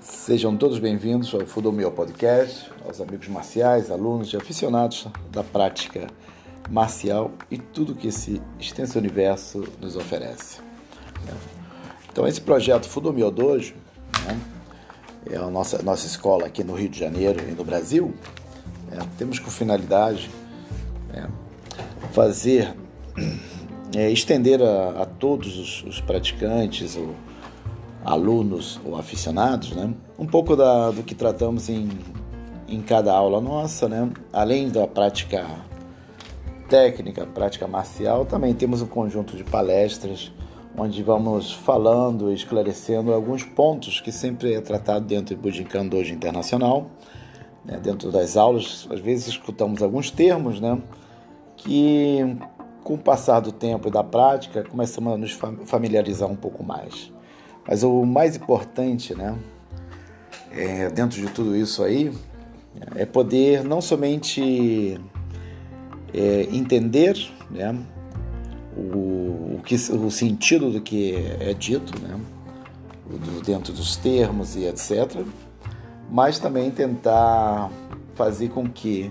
Sejam todos bem-vindos ao Fudomio Podcast, aos amigos marciais, alunos e aficionados da prática marcial e tudo que esse extenso universo nos oferece. Então, esse projeto Fudomio Dojo né, é a nossa, nossa escola aqui no Rio de Janeiro e no Brasil. É, temos com finalidade é, fazer, é, estender a, a todos os, os praticantes, o, alunos ou aficionados, né? um pouco da, do que tratamos em, em cada aula nossa, né? além da prática técnica, prática marcial, também temos um conjunto de palestras onde vamos falando esclarecendo alguns pontos que sempre é tratado dentro do Bujinkan Dojo Internacional. Né? Dentro das aulas, às vezes escutamos alguns termos né? que, com o passar do tempo e da prática, começamos a nos familiarizar um pouco mais. Mas o mais importante, né, é, dentro de tudo isso aí, é poder não somente é, entender né, o, o, que, o sentido do que é dito, né, dentro dos termos e etc., mas também tentar fazer com que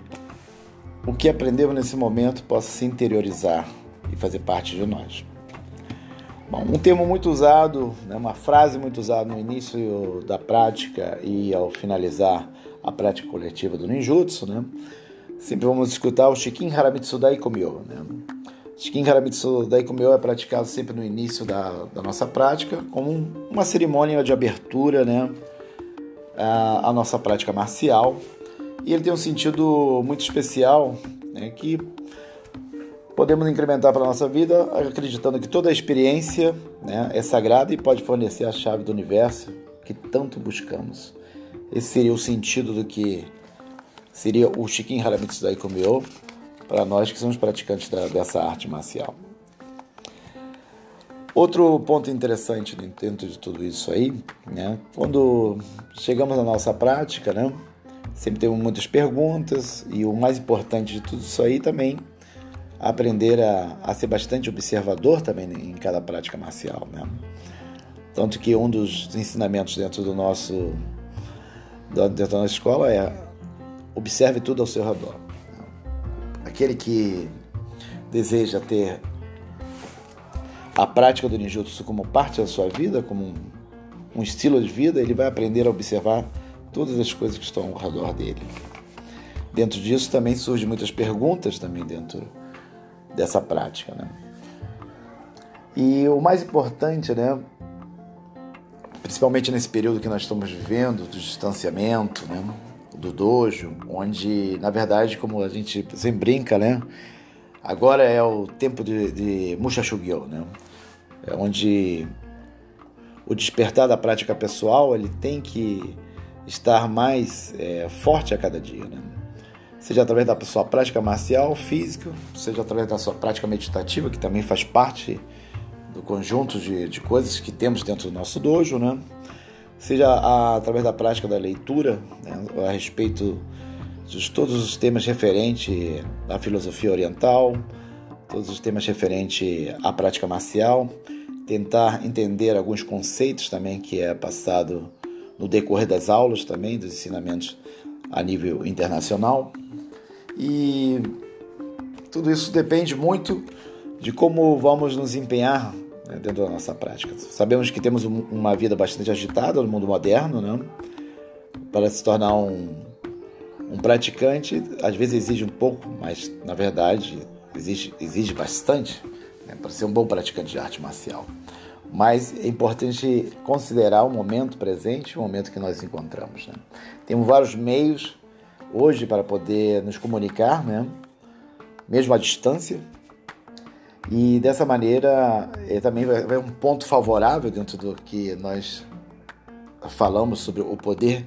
o que aprendemos nesse momento possa se interiorizar e fazer parte de nós. Bom, um termo muito usado, né, uma frase muito usada no início da prática e ao finalizar a prática coletiva do ninjutsu, né? Sempre vamos escutar o Shikin Haramitsu Daikomyo, né? Shikin Haramitsu Daikomyo é praticado sempre no início da, da nossa prática como uma cerimônia de abertura, né? A, a nossa prática marcial. E ele tem um sentido muito especial, né? Que podemos incrementar para a nossa vida acreditando que toda experiência né, é sagrada e pode fornecer a chave do universo que tanto buscamos. Esse seria o sentido do que seria o Shikin Haramitsu Daikomyo para nós que somos praticantes da, dessa arte marcial. Outro ponto interessante dentro de tudo isso aí, né, quando chegamos na nossa prática, né, sempre temos muitas perguntas e o mais importante de tudo isso aí também aprender a, a ser bastante observador também em cada prática marcial. Né? Tanto que um dos ensinamentos dentro do nosso dentro da nossa escola é observe tudo ao seu redor. Aquele que deseja ter a prática do ninjutsu como parte da sua vida, como um, um estilo de vida, ele vai aprender a observar todas as coisas que estão ao redor dele. Dentro disso também surgem muitas perguntas também dentro dessa prática. Né? E o mais importante, né, principalmente nesse período que nós estamos vivendo, do distanciamento, né, do dojo, onde, na verdade, como a gente sempre brinca, né, agora é o tempo de, de Mushashugyo, né, é onde o despertar da prática pessoal ele tem que estar mais é, forte a cada dia, né? Seja através da sua prática marcial, física, seja através da sua prática meditativa, que também faz parte do conjunto de, de coisas que temos dentro do nosso dojo, né? seja a, através da prática da leitura né? a respeito de todos os temas referentes à filosofia oriental, todos os temas referentes à prática marcial, tentar entender alguns conceitos também que é passado no decorrer das aulas também, dos ensinamentos a nível internacional. E tudo isso depende muito de como vamos nos empenhar né, dentro da nossa prática. Sabemos que temos uma vida bastante agitada no mundo moderno, né? Para se tornar um, um praticante, às vezes exige um pouco, mas na verdade exige, exige bastante né, para ser um bom praticante de arte marcial. Mas é importante considerar o momento presente, o momento que nós encontramos. Né? Temos vários meios hoje para poder nos comunicar, né? mesmo à distância. E dessa maneira é, também vai, um ponto favorável dentro do que nós falamos sobre o poder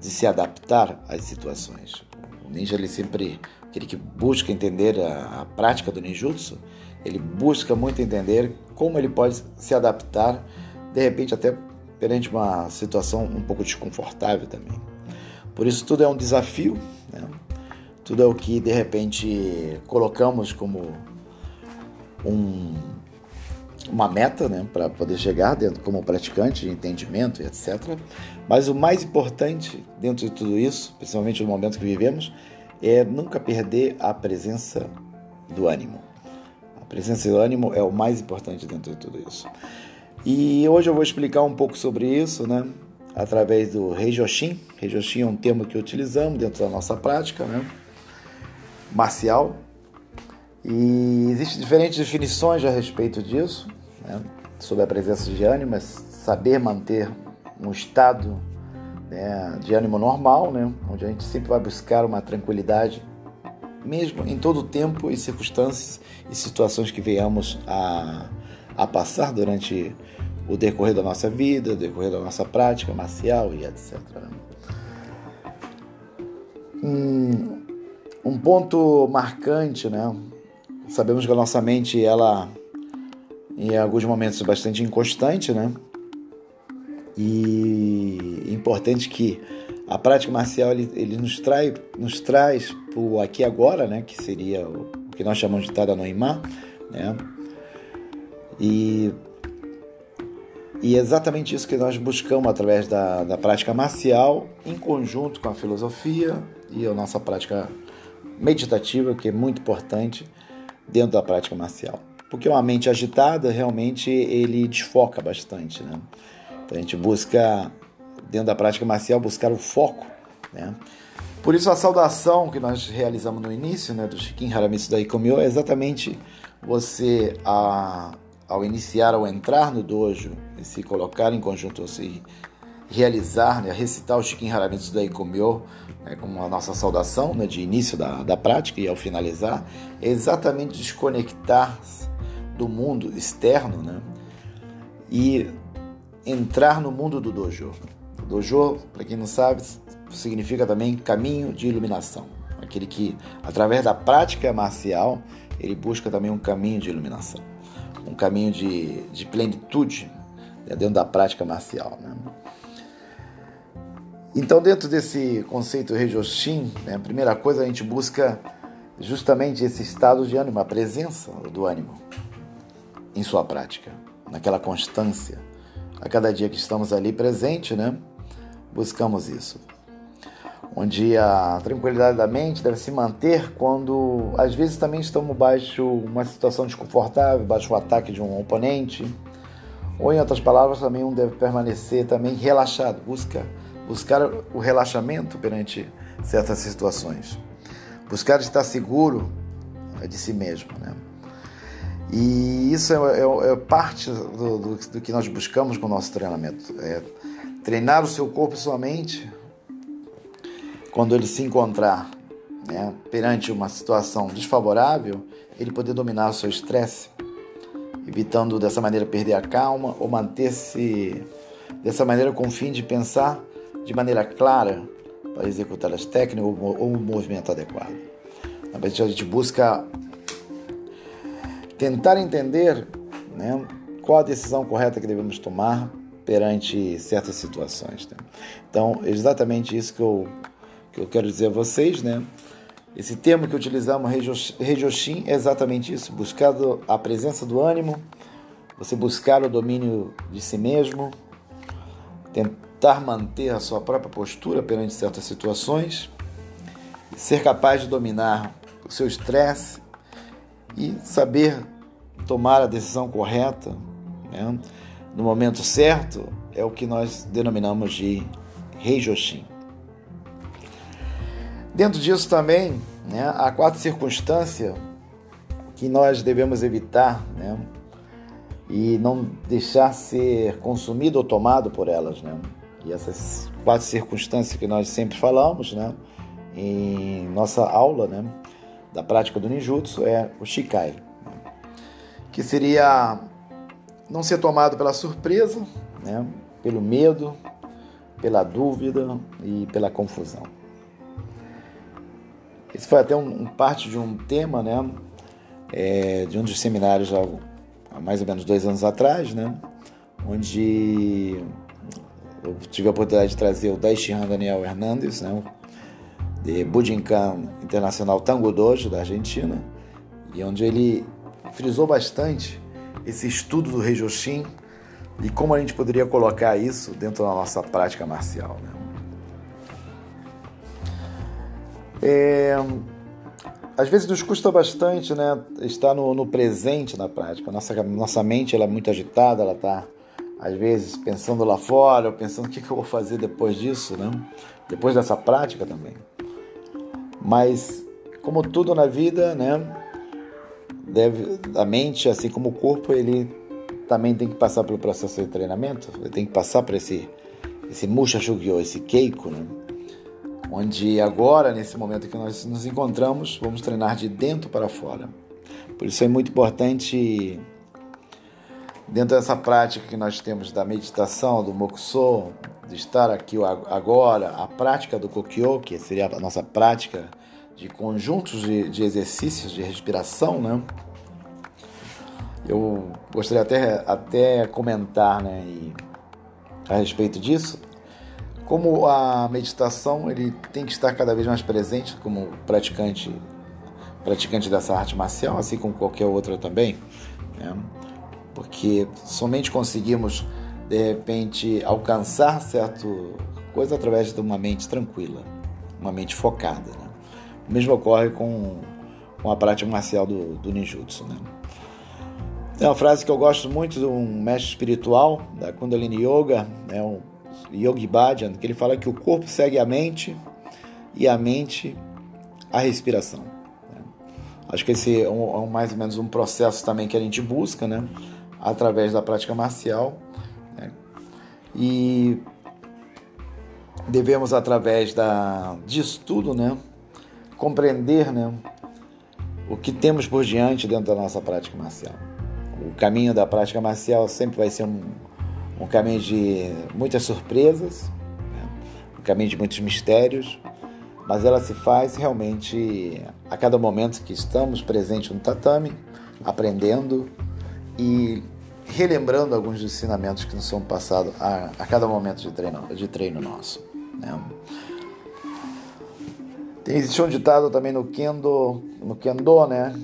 de se adaptar às situações. O ninja ele sempre aquele que busca entender a, a prática do ninjutsu, ele busca muito entender como ele pode se adaptar, de repente até perante uma situação um pouco desconfortável também. Por isso, tudo é um desafio, né? tudo é o que de repente colocamos como um, uma meta né, para poder chegar dentro como praticante de entendimento e etc. Mas o mais importante dentro de tudo isso, principalmente no momento que vivemos, é nunca perder a presença do ânimo. A presença do ânimo é o mais importante dentro de tudo isso. E hoje eu vou explicar um pouco sobre isso, né? Através do Reijoshin. Reijoshin é um termo que utilizamos dentro da nossa prática, né? Marcial. E existem diferentes definições a respeito disso, né? sobre a presença de ânimo, é saber manter um estado né, de ânimo normal, né? onde a gente sempre vai buscar uma tranquilidade, mesmo em todo o tempo e circunstâncias e situações que venhamos a, a passar durante o decorrer da nossa vida, o decorrer da nossa prática marcial e etc. Um, um ponto marcante, né? Sabemos que a nossa mente, ela, em alguns momentos, é bastante inconstante, né? E é importante que a prática marcial ele, ele nos, trai, nos traz para o aqui agora, né? Que seria o que nós chamamos de Tada Noimá, né? E e é exatamente isso que nós buscamos através da, da prática marcial, em conjunto com a filosofia e a nossa prática meditativa, que é muito importante dentro da prática marcial. Porque uma mente agitada, realmente, ele desfoca bastante, né? Então a gente busca, dentro da prática marcial, buscar o foco, né? Por isso a saudação que nós realizamos no início, né, do Shikin Haramitsu da Ikomyo, é exatamente você a ao iniciar, ao entrar no dojo, e se colocar em conjunto, se realizar, né, recitar o Shikin Haramitsu da Ikomyo, né, como a nossa saudação né, de início da, da prática e ao finalizar, é exatamente desconectar do mundo externo né, e entrar no mundo do dojo. Dojo, para quem não sabe, significa também caminho de iluminação. Aquele que, através da prática marcial, ele busca também um caminho de iluminação um caminho de, de plenitude né, dentro da prática marcial. Né? Então, dentro desse conceito Reijoshin, né, a primeira coisa a gente busca justamente esse estado de ânimo, a presença do ânimo em sua prática, naquela constância. A cada dia que estamos ali presente, né, buscamos isso onde a tranquilidade da mente deve se manter quando às vezes também estamos baixo uma situação desconfortável, baixo o ataque de um oponente, ou em outras palavras também um deve permanecer também relaxado, busca buscar o relaxamento perante certas situações, buscar estar seguro de si mesmo, né? E isso é, é, é parte do, do, do, que nós buscamos com o nosso treinamento, é treinar o seu corpo e sua mente quando ele se encontrar né, perante uma situação desfavorável, ele poder dominar o seu estresse, evitando dessa maneira perder a calma ou manter-se dessa maneira com o fim de pensar de maneira clara para executar as técnicas ou, o movimento adequado. Na verdade, a gente busca tentar entender né, qual a decisão correta que devemos tomar perante certas situações. Né? Então, é exatamente isso que eu eu quero dizer a vocês, né? Esse termo que utilizamos, Reijoshin, é exatamente isso: buscar a presença do ânimo, você buscar o domínio de si mesmo, tentar manter a sua própria postura perante certas situações, ser capaz de dominar o seu estresse e saber tomar a decisão correta né? no momento certo é o que nós denominamos de Reijoshin. Dentro disso também, né, há quatro circunstâncias que nós devemos evitar, né, e não deixar ser consumido ou tomado por elas, né. E essas quatro circunstâncias que nós sempre falamos, né, em nossa aula, né, da prática do ninjutsu é o shikai, né, que seria não ser tomado pela surpresa, né, pelo medo, pela dúvida e pela confusão. Esse foi até um, um parte de um tema, né? É, de um dos seminários há, mais ou menos dois anos atrás, né? Onde eu tive a oportunidade de trazer o Daishihan Daniel Hernandes, né? De Bujinkan Internacional Tango Dojo, da Argentina, e onde ele frisou bastante esse estudo do Rei Joshin e como a gente poderia colocar isso dentro da nossa prática marcial. Né? É, às vezes nos custa bastante né, estar no, no presente na prática. Nossa, nossa mente ela é muito agitada, ela está às vezes pensando lá fora, ou pensando o que, que eu vou fazer depois disso, né? depois dessa prática também. Mas, como tudo na vida, né, deve, a mente, assim como o corpo, ele também tem que passar pelo processo de treinamento, ele tem que passar por esse, esse Musha Shugyo, esse Keiko, né? Onde agora, nesse momento que nós nos encontramos, vamos treinar de dentro para fora. Por isso é muito importante Dentro dessa prática que nós temos da meditação, do Mokuso, de estar aqui agora, a prática do Kokyo, que seria a nossa prática de conjuntos de, de exercícios de respiração, né? Eu gostaria até, até comentar né, e, a respeito disso, como a meditação ele tem que estar cada vez mais presente como praticante praticante dessa arte marcial, assim como qualquer outra também. Né? porque somente conseguimos de repente alcançar certo coisa através de uma mente tranquila, uma mente focada. Né? O mesmo ocorre com, com a prática marcial do, do ninjutsu. Né? Tem uma frase que eu gosto muito de um mestre espiritual da Kundalini Yoga, né, o Yogi Bhajan, que ele fala que o corpo segue a mente e a mente a respiração. Né? Acho que esse é, um, é mais ou menos um processo também que a gente busca, né? através da prática marcial. Né? E devemos, através da, disso tudo, né? compreender né? o que temos por diante dentro da nossa prática marcial. O caminho da prática marcial sempre vai ser um, um caminho de muitas surpresas, né? um caminho de muitos mistérios, mas ela se faz realmente a cada momento que estamos presentes no tatame, aprendendo e relembrando alguns ensinamentos que nos são passados a, a cada momento de treino, de treino nosso. Né? Tem, existe um ditado também no Kendo, no Kendo, né?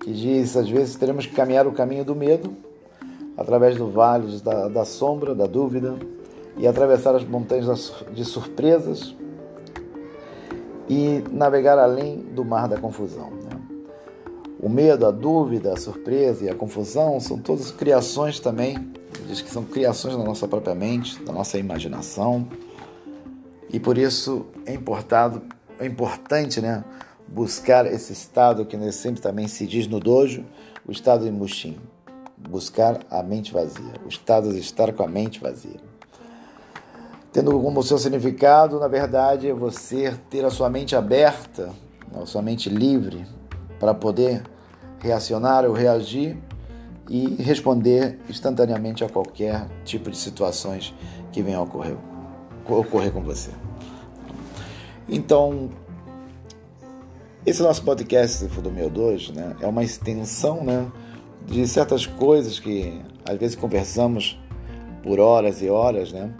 Que diz, às vezes teremos que caminhar o caminho do medo, através do vale da, da sombra, da dúvida, e atravessar as montanhas de surpresas e navegar além do mar da confusão. O medo, a dúvida, a surpresa e a confusão são todas criações também, diz que são criações da nossa própria mente, da nossa imaginação. E por isso é importado, é importante, né, buscar esse estado que sempre também se diz no dojo, o estado de Mushin, buscar a mente vazia, o estado de estar com a mente vazia. Tendo como seu significado, na verdade, é você ter a sua mente aberta, a sua mente livre, para poder reacionar ou reagir e responder instantaneamente a qualquer tipo de situações que venham a ocorrer, ocorrer com você. Então, esse nosso podcast Fudomeu 2 né, é uma extensão né, de certas coisas que às vezes conversamos por horas e horas, né,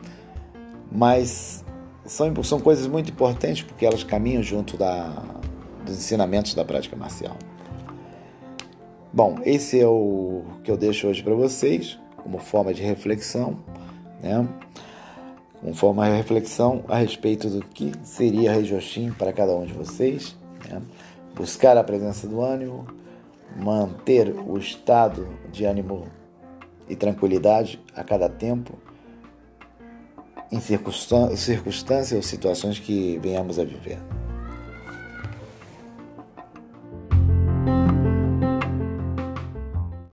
mas são, são coisas muito importantes porque elas caminham junto da, dos ensinamentos da prática marcial. Bom, esse é o que eu deixo hoje para vocês, como forma de reflexão, né? Como forma de reflexão a respeito do que seria Reijoshin para cada um de vocês. Né? Buscar a presença do ânimo, manter o estado de ânimo e tranquilidade a cada tempo, em circunstâncias ou situações que venhamos a viver.